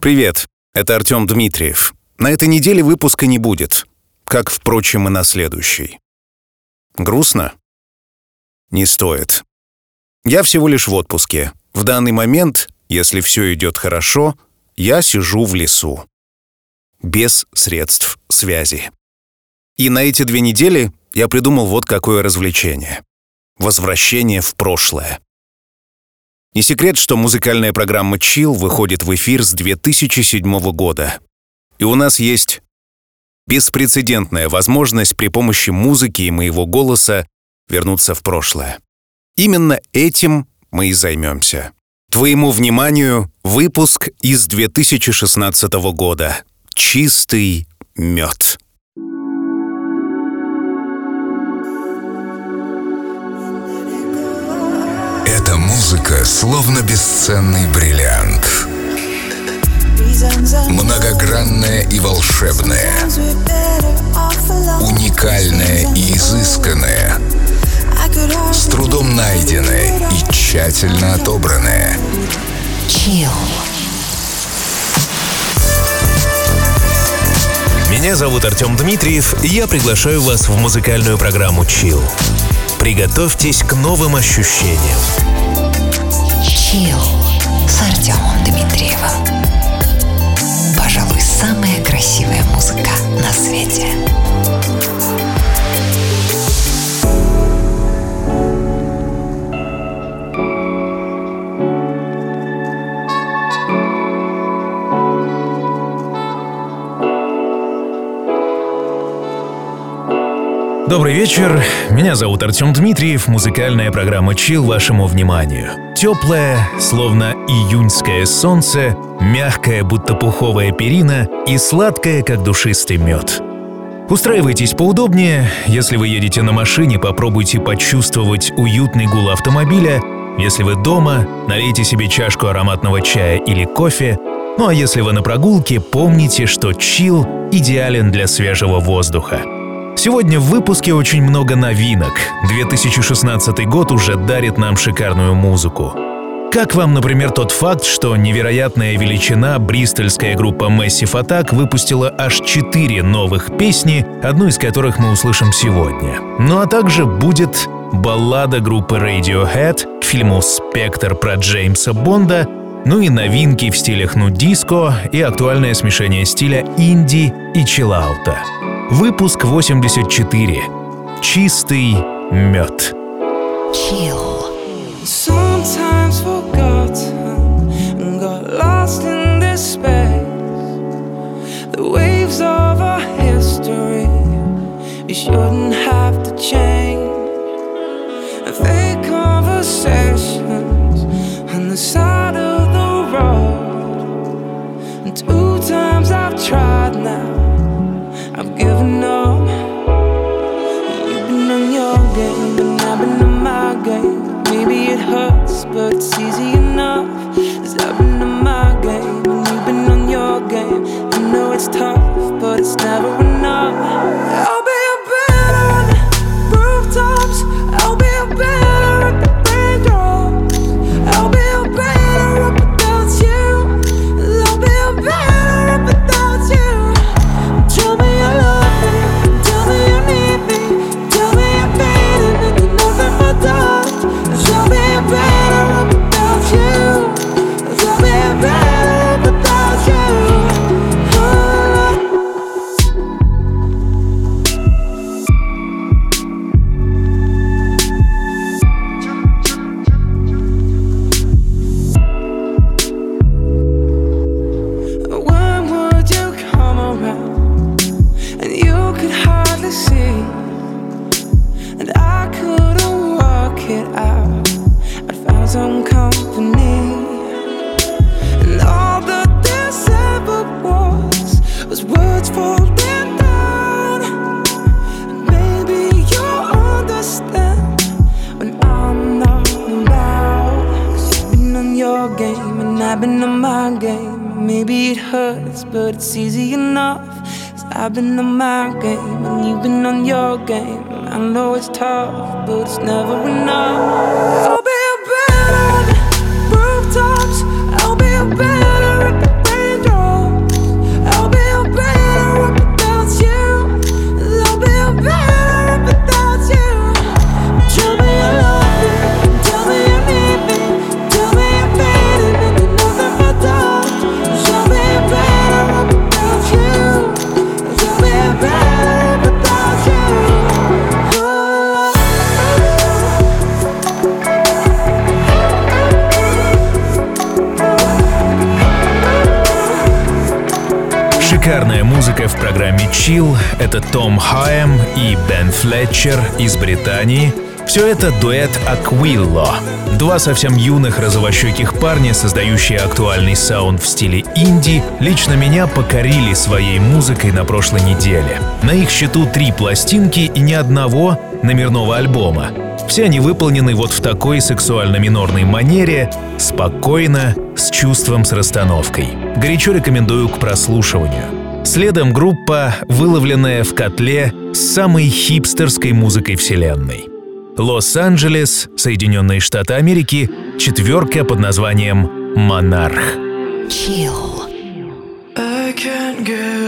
Привет, это Артем Дмитриев. На этой неделе выпуска не будет, как, впрочем, и на следующей. Грустно? Не стоит. Я всего лишь в отпуске. В данный момент, если все идет хорошо, я сижу в лесу. Без средств связи. И на эти две недели я придумал вот какое развлечение. Возвращение в прошлое. Не секрет, что музыкальная программа Chill выходит в эфир с 2007 года. И у нас есть беспрецедентная возможность при помощи музыки и моего голоса вернуться в прошлое. Именно этим мы и займемся. Твоему вниманию выпуск из 2016 года. Чистый мед. Эта музыка словно бесценный бриллиант. Многогранная и волшебная. Уникальная и изысканная. С трудом найденная и тщательно отобранная. Chill. Меня зовут Артем Дмитриев, и я приглашаю вас в музыкальную программу Chill. Приготовьтесь к новым ощущениям. Chill с Артемом Дмитриевым. Пожалуй, самая красивая музыка на свете. Добрый вечер, меня зовут Артем Дмитриев, музыкальная программа Chill вашему вниманию. Теплое, словно июньское солнце, мягкое, будто пуховая перина и сладкое, как душистый мед. Устраивайтесь поудобнее, если вы едете на машине, попробуйте почувствовать уютный гул автомобиля, если вы дома, налейте себе чашку ароматного чая или кофе, ну а если вы на прогулке, помните, что чил идеален для свежего воздуха. Сегодня в выпуске очень много новинок. 2016 год уже дарит нам шикарную музыку. Как вам, например, тот факт, что невероятная величина бристольская группа Massive Attack выпустила аж 4 новых песни, одну из которых мы услышим сегодня. Ну а также будет баллада группы Radiohead к фильму «Спектр» про Джеймса Бонда, ну и новинки в стилях ну-диско и актуальное смешение стиля инди и чиллаута. Выпуск 84. Чистый мед. And we shouldn't have to change. And fake conversations on the side Two times I've tried now, I've given up. You've been on your game, I've been on my game. Maybe it hurts, but it's easy I've been on my game, and you've been on your game. I know it's tough, but it's never enough. Тэтчер из Британии – все это дуэт Аквилло. Два совсем юных розовощеких парня, создающие актуальный саунд в стиле инди, лично меня покорили своей музыкой на прошлой неделе. На их счету три пластинки и ни одного номерного альбома. Все они выполнены вот в такой сексуально-минорной манере, спокойно, с чувством, с расстановкой. Горячо рекомендую к прослушиванию. Следом группа, выловленная в котле с самой хипстерской музыкой вселенной. Лос-Анджелес, Соединенные Штаты Америки, четверка под названием «Монарх». Chill. I can't get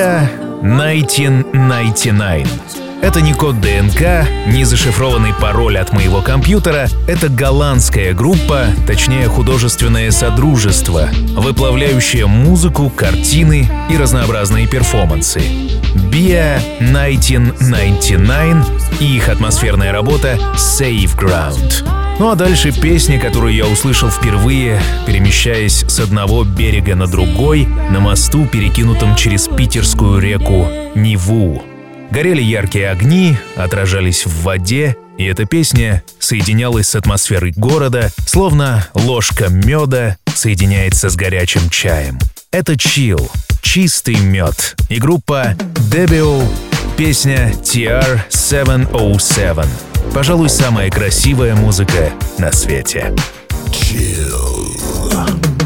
BIA 1999. Это не код ДНК, не зашифрованный пароль от моего компьютера. Это голландская группа, точнее художественное содружество, выплавляющее музыку, картины и разнообразные перформансы. BIA 1999 и их атмосферная работа Safe Ground. Ну а дальше песня, которую я услышал впервые, перемещаясь с одного берега на другой, на мосту, перекинутом через питерскую реку Неву. Горели яркие огни, отражались в воде, и эта песня соединялась с атмосферой города, словно ложка меда соединяется с горячим чаем. Это чил, чистый мед. И группа Debio, песня TR-707. Пожалуй, самая красивая музыка на свете. Chill.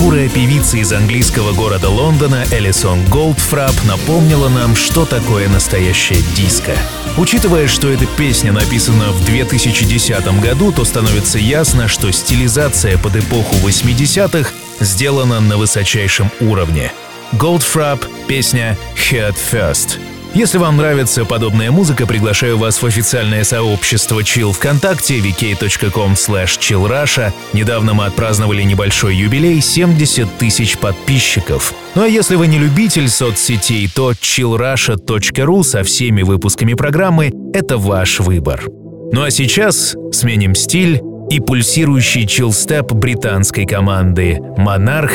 Белокурая певица из английского города Лондона Элисон Голдфрап напомнила нам, что такое настоящая диско. Учитывая, что эта песня написана в 2010 году, то становится ясно, что стилизация под эпоху 80-х сделана на высочайшем уровне. Goldfrapp, песня «Head First». Если вам нравится подобная музыка, приглашаю вас в официальное сообщество Chill ВКонтакте vk.com chillrusha. Недавно мы отпраздновали небольшой юбилей — 70 тысяч подписчиков. Ну а если вы не любитель соцсетей, то chillrusha.ru со всеми выпусками программы — это ваш выбор. Ну а сейчас сменим стиль и пульсирующий чилстеп британской команды «Монарх»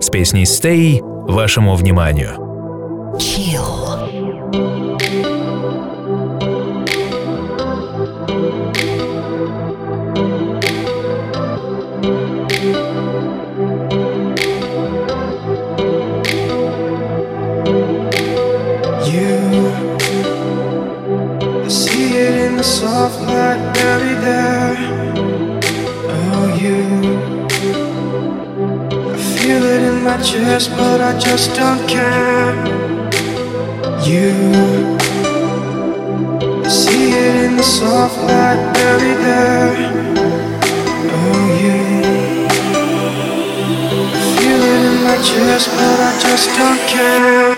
с песней «Stay» вашему вниманию. Chill. My chest, but I just don't care. You, I see it in the soft light buried there. Oh, you, I feel it in my chest, but I just don't care.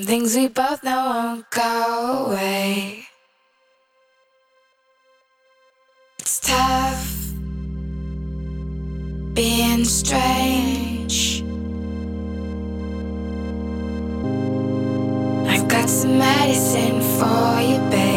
Some things we both know won't go away. It's tough being strange. I've got some medicine for you, babe.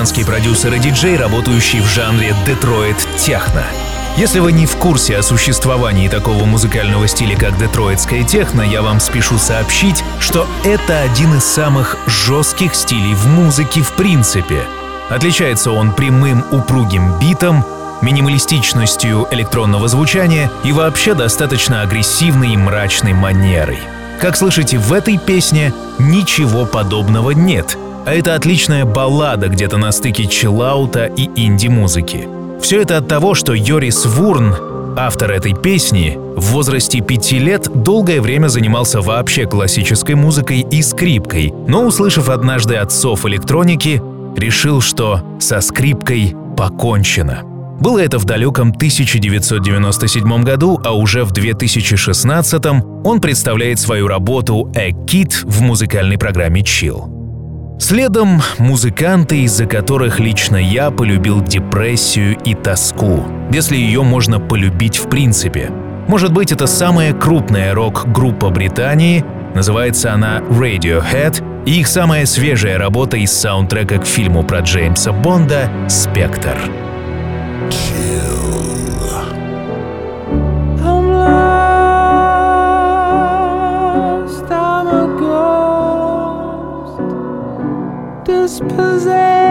Нидерландский продюсер и диджей, работающий в жанре Детройт техно. Если вы не в курсе о существовании такого музыкального стиля, как детройтская техно, я вам спешу сообщить, что это один из самых жестких стилей в музыке в принципе. Отличается он прямым упругим битом, минималистичностью электронного звучания и вообще достаточно агрессивной и мрачной манерой. Как слышите, в этой песне ничего подобного нет, а это отличная баллада где-то на стыке чиллаута и инди-музыки. Все это от того, что Йорис Вурн, автор этой песни, в возрасте пяти лет долгое время занимался вообще классической музыкой и скрипкой, но, услышав однажды отцов электроники, решил, что со скрипкой покончено. Было это в далеком 1997 году, а уже в 2016 он представляет свою работу «A Kid» в музыкальной программе Chill. Следом музыканты, из-за которых лично я полюбил депрессию и тоску, если ее можно полюбить в принципе. Может быть, это самая крупная рок-группа Британии, называется она Radiohead, и их самая свежая работа из саундтрека к фильму про Джеймса Бонда «Спектр». I'm was possessed.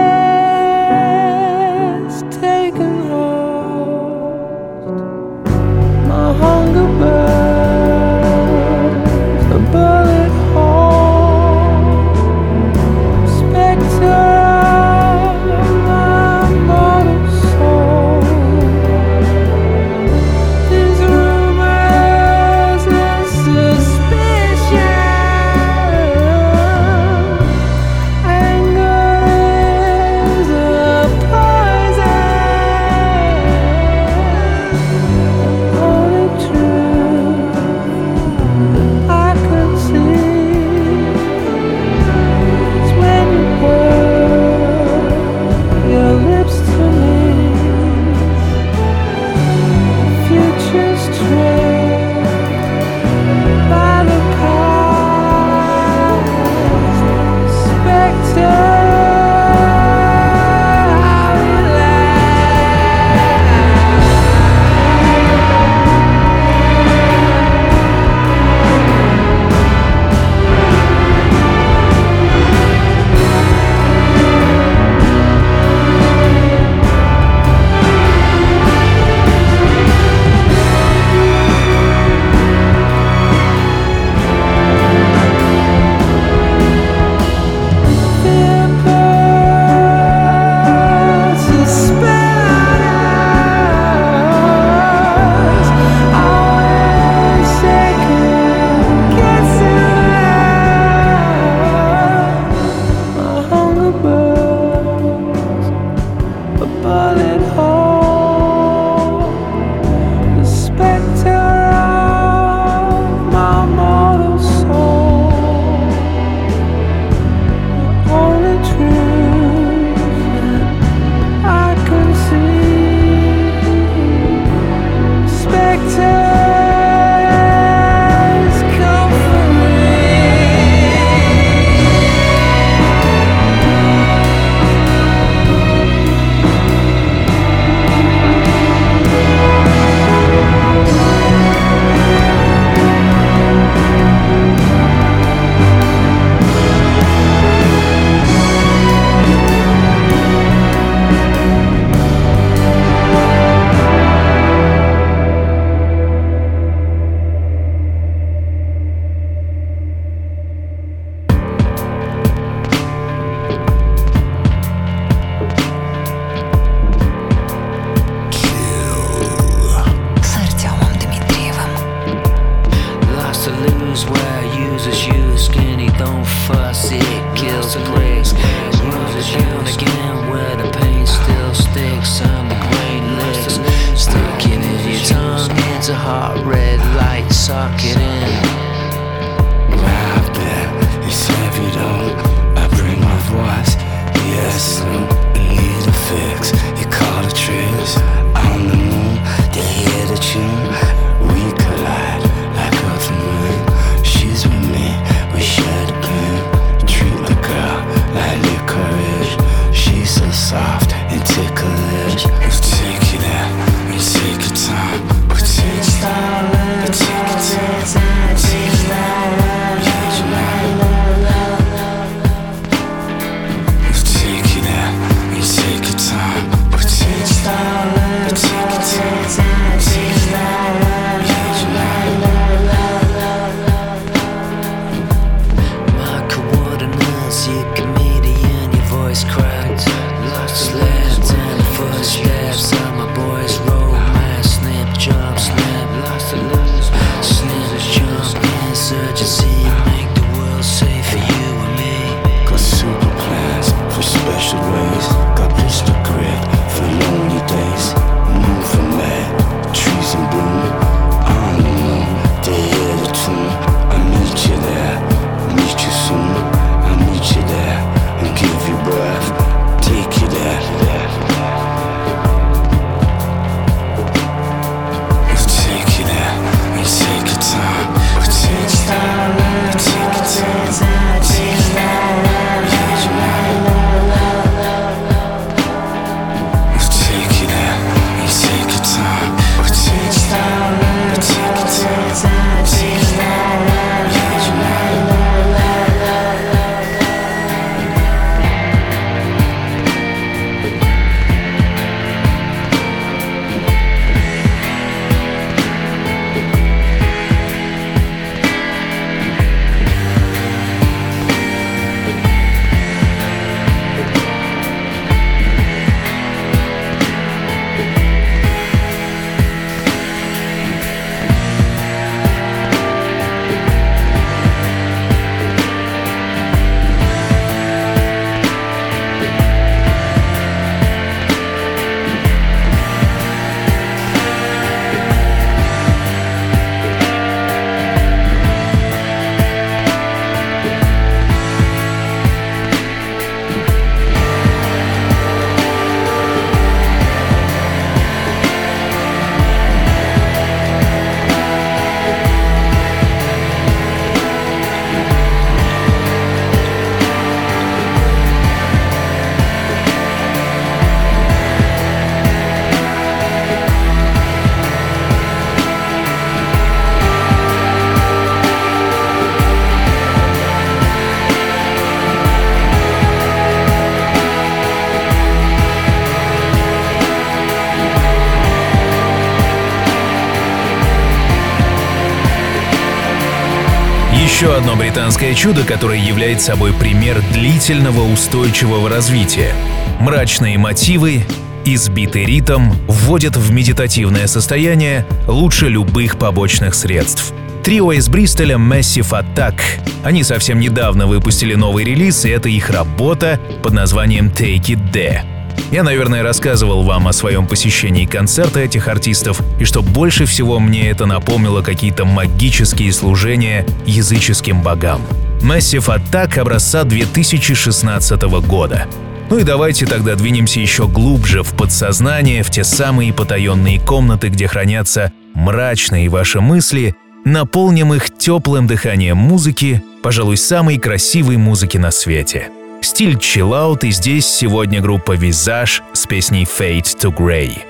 Одно британское чудо, которое является собой пример длительного устойчивого развития. Мрачные мотивы, избитый ритм вводят в медитативное состояние лучше любых побочных средств. Трио из Бристоля Massive Attack. Они совсем недавно выпустили новый релиз, и это их работа под названием Take It There. Я, наверное, рассказывал вам о своем посещении концерта этих артистов, и что больше всего мне это напомнило какие-то магические служения языческим богам. Massive Attack образца 2016 года. Ну и давайте тогда двинемся еще глубже в подсознание, в те самые потаенные комнаты, где хранятся мрачные ваши мысли, наполним их теплым дыханием музыки, пожалуй, самой красивой музыки на свете. Стиль чиллаут, и здесь сегодня группа Visage с песней Fade to Grey.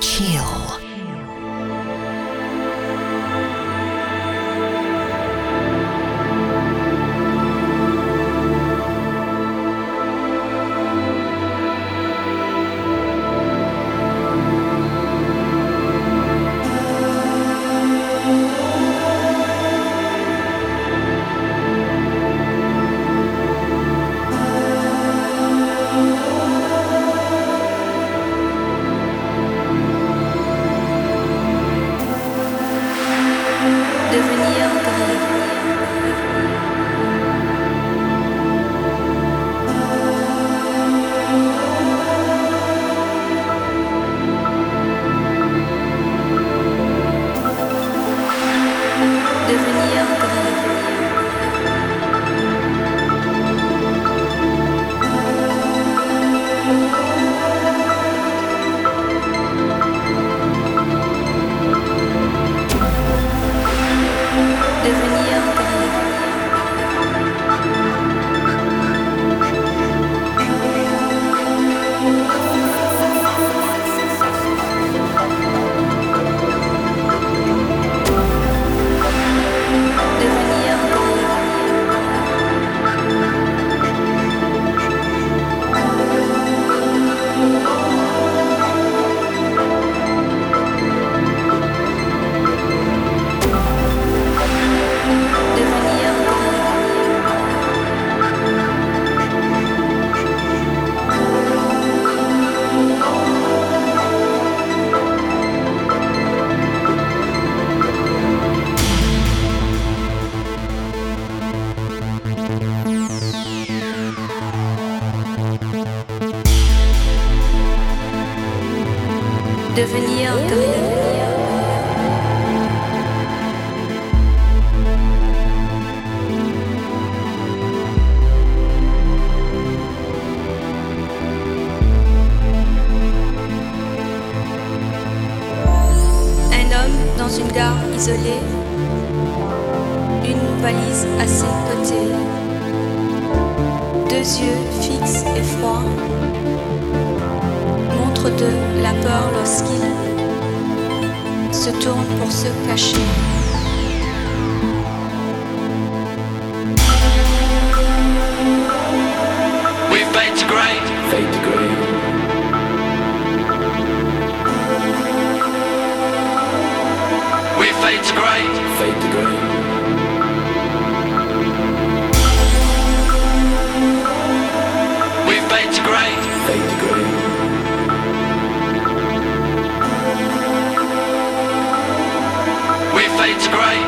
Chill. d'une gare isolée, une valise à ses côtés, deux yeux fixes et froids, montrent de la peur lorsqu'il se tourne pour se cacher. is great. Fade to grey. We've fade to grey. Fade to grey. We've fade to grey.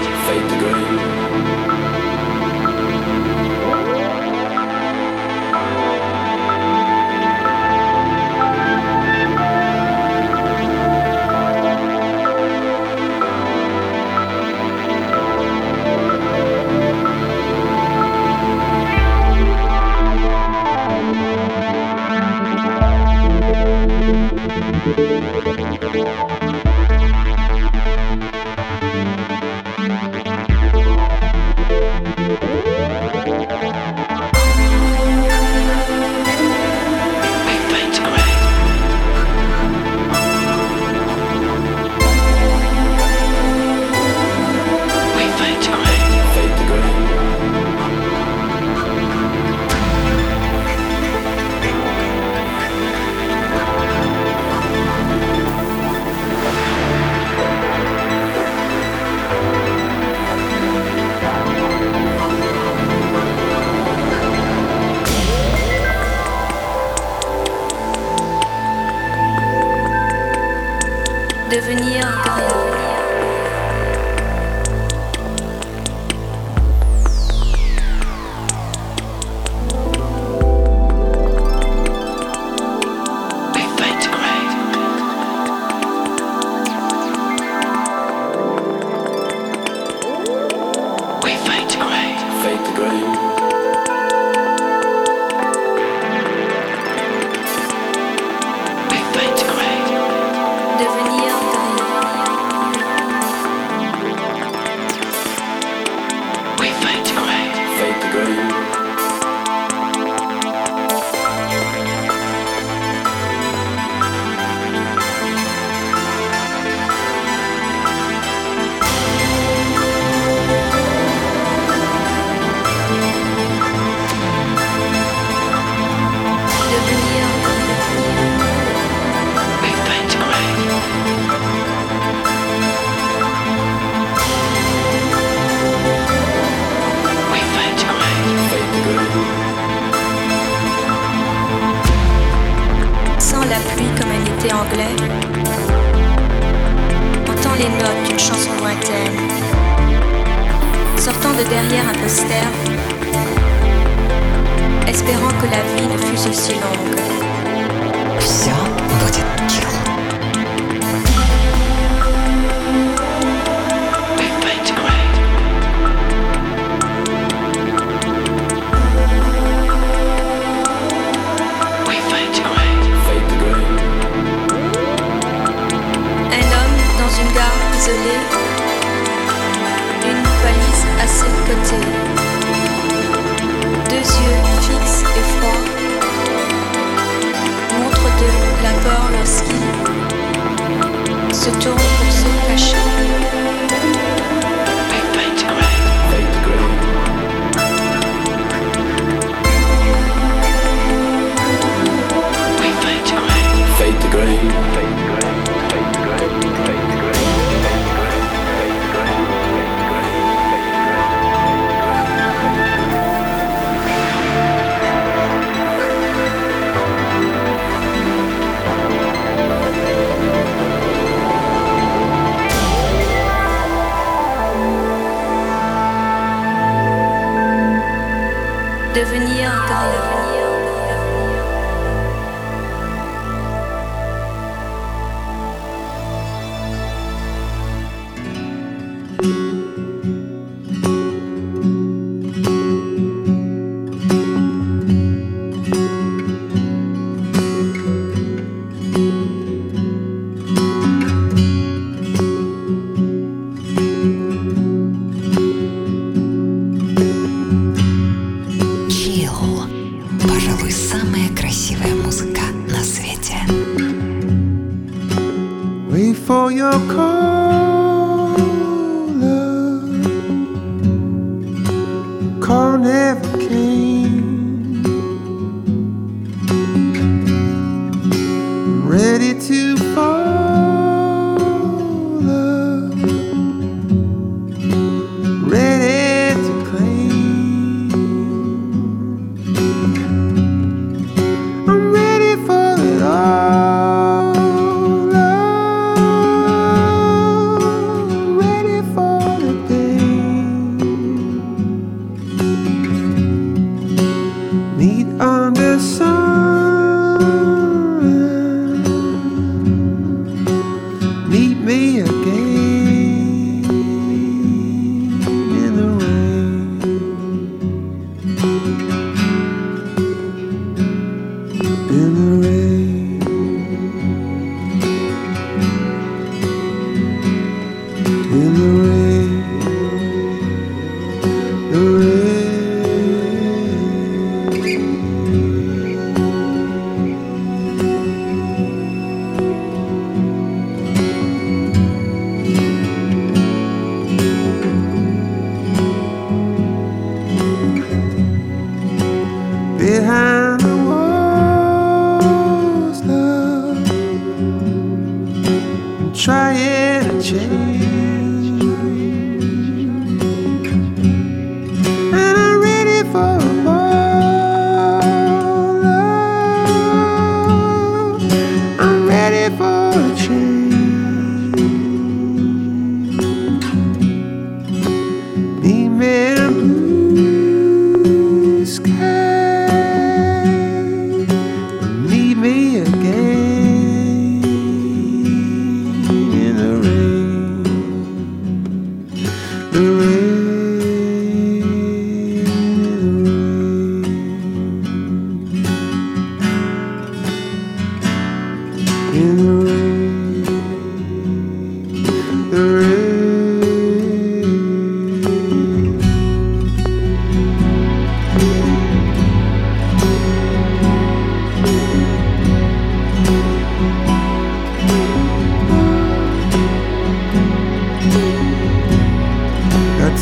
devenir green.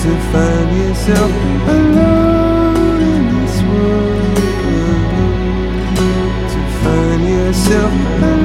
To find yourself alone in this world. To find yourself alone.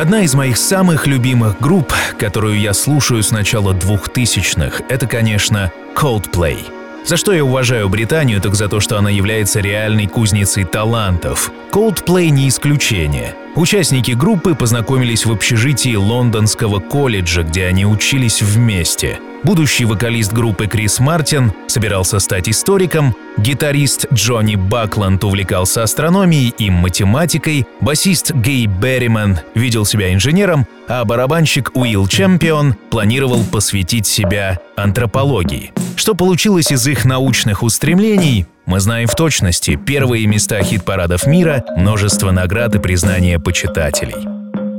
Одна из моих самых любимых групп, которую я слушаю с начала 2000-х, это, конечно, Coldplay. За что я уважаю Британию, так за то, что она является реальной кузницей талантов. Coldplay не исключение. Участники группы познакомились в общежитии лондонского колледжа, где они учились вместе. Будущий вокалист группы Крис Мартин собирался стать историком, гитарист Джонни Бакланд увлекался астрономией и математикой, басист Гей Берриман видел себя инженером, а барабанщик Уилл Чемпион планировал посвятить себя антропологии. Что получилось из их научных устремлений, мы знаем в точности. Первые места хит-парадов мира, множество наград и признания почитателей.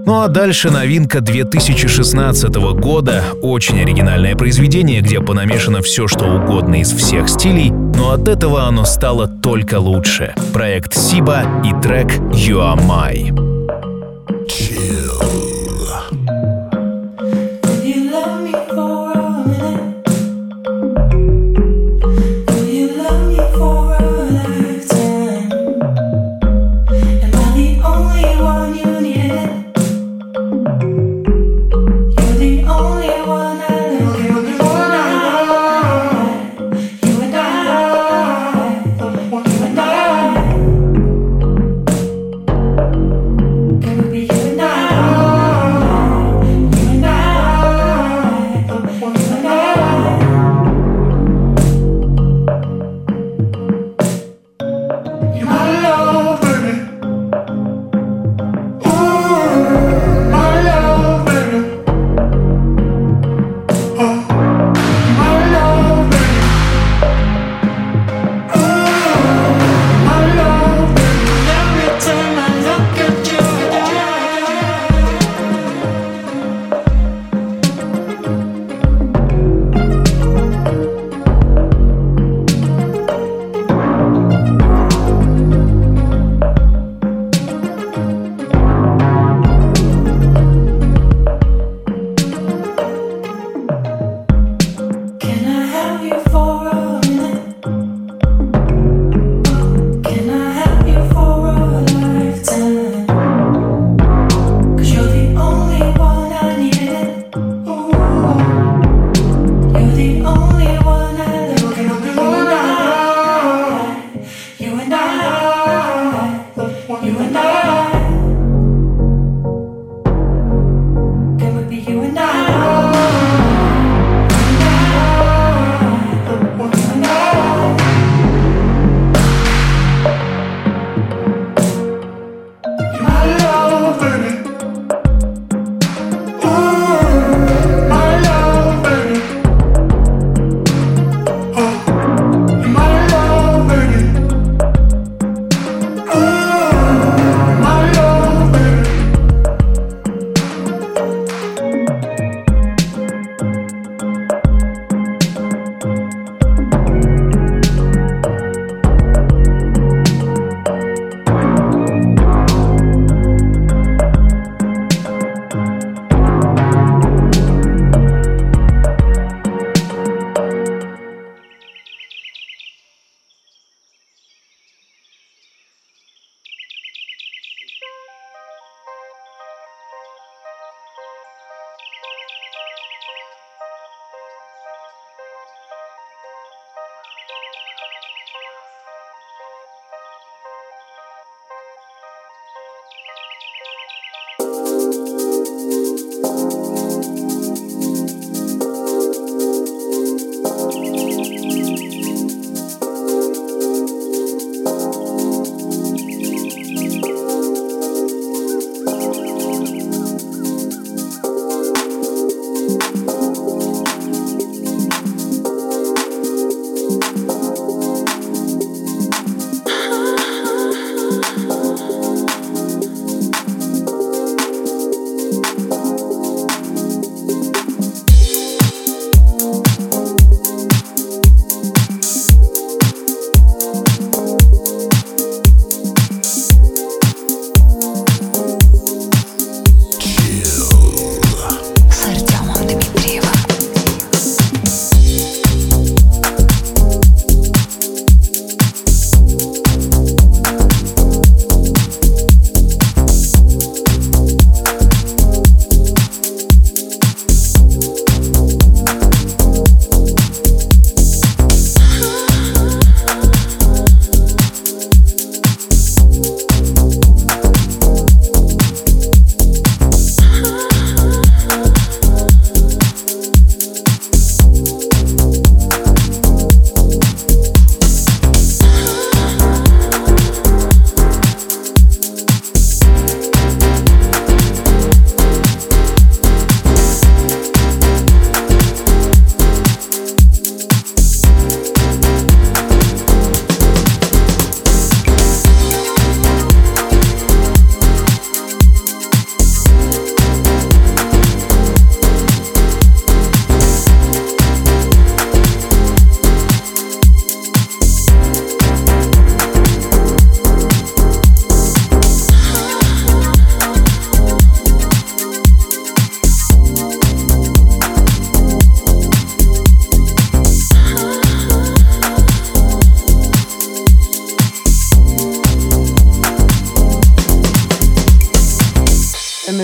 Ну а дальше новинка 2016 года, очень оригинальное произведение, где понамешано все, что угодно из всех стилей, но от этого оно стало только лучше. Проект Сиба и трек You Are My.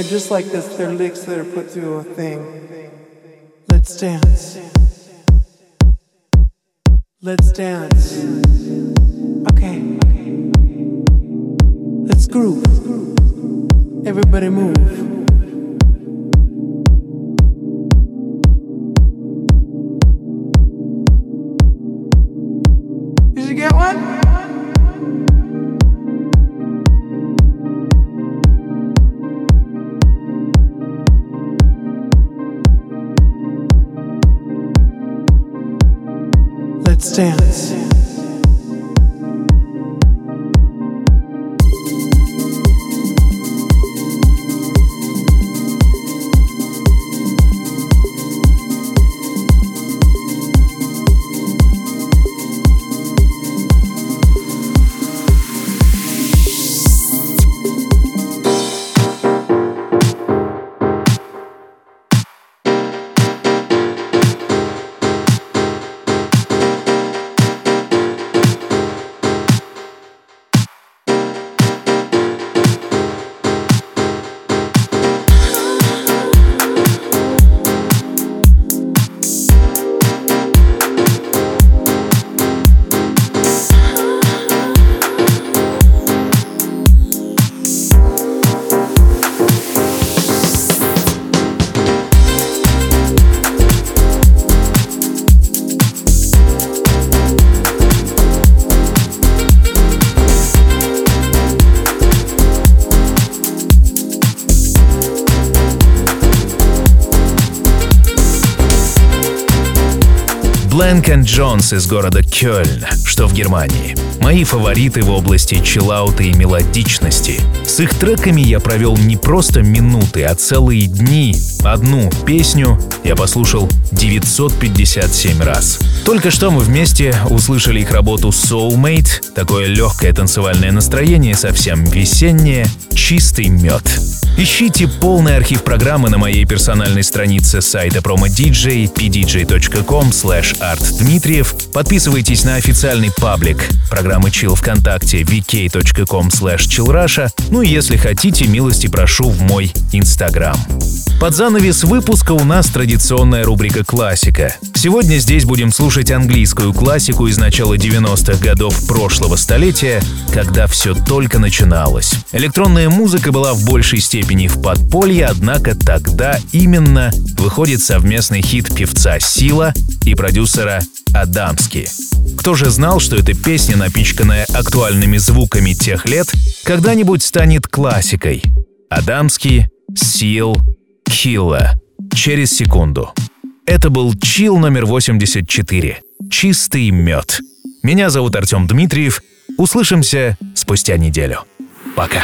Just like this, they're licks that are put through a thing. Let's dance. Let's dance. Okay. Let's groove. Everybody move. stands. Dance. Бленк Джонс из города Кёльн, что в Германии. Мои фавориты в области чиллаута и мелодичности. С их треками я провел не просто минуты, а целые дни. Одну песню я послушал 957 раз. Только что мы вместе услышали их работу Soulmate, такое легкое танцевальное настроение, совсем весеннее, чистый мед. Ищите полный архив программы на моей персональной странице сайта promo.dj pdj.com artdmitriev. Подписывайтесь на официальный паблик программы Chill ВКонтакте vk.com chillrusha. Ну и если хотите, милости прошу в мой Инстаграм. Под занавес выпуска у нас традиционная рубрика «Классика». Сегодня здесь будем слушать английскую классику из начала 90-х годов прошлого столетия, когда все только начиналось. Электронная музыка была в большей степени в подполье, однако тогда именно выходит совместный хит певца Сила и продюсера Адамски. Кто же знал, что эта песня, напичканная актуальными звуками тех лет, когда-нибудь станет классикой? Адамский, Сил, Килла. Через секунду. Это был чил номер 84. Чистый мед. Меня зовут Артем Дмитриев. Услышимся спустя неделю. Пока.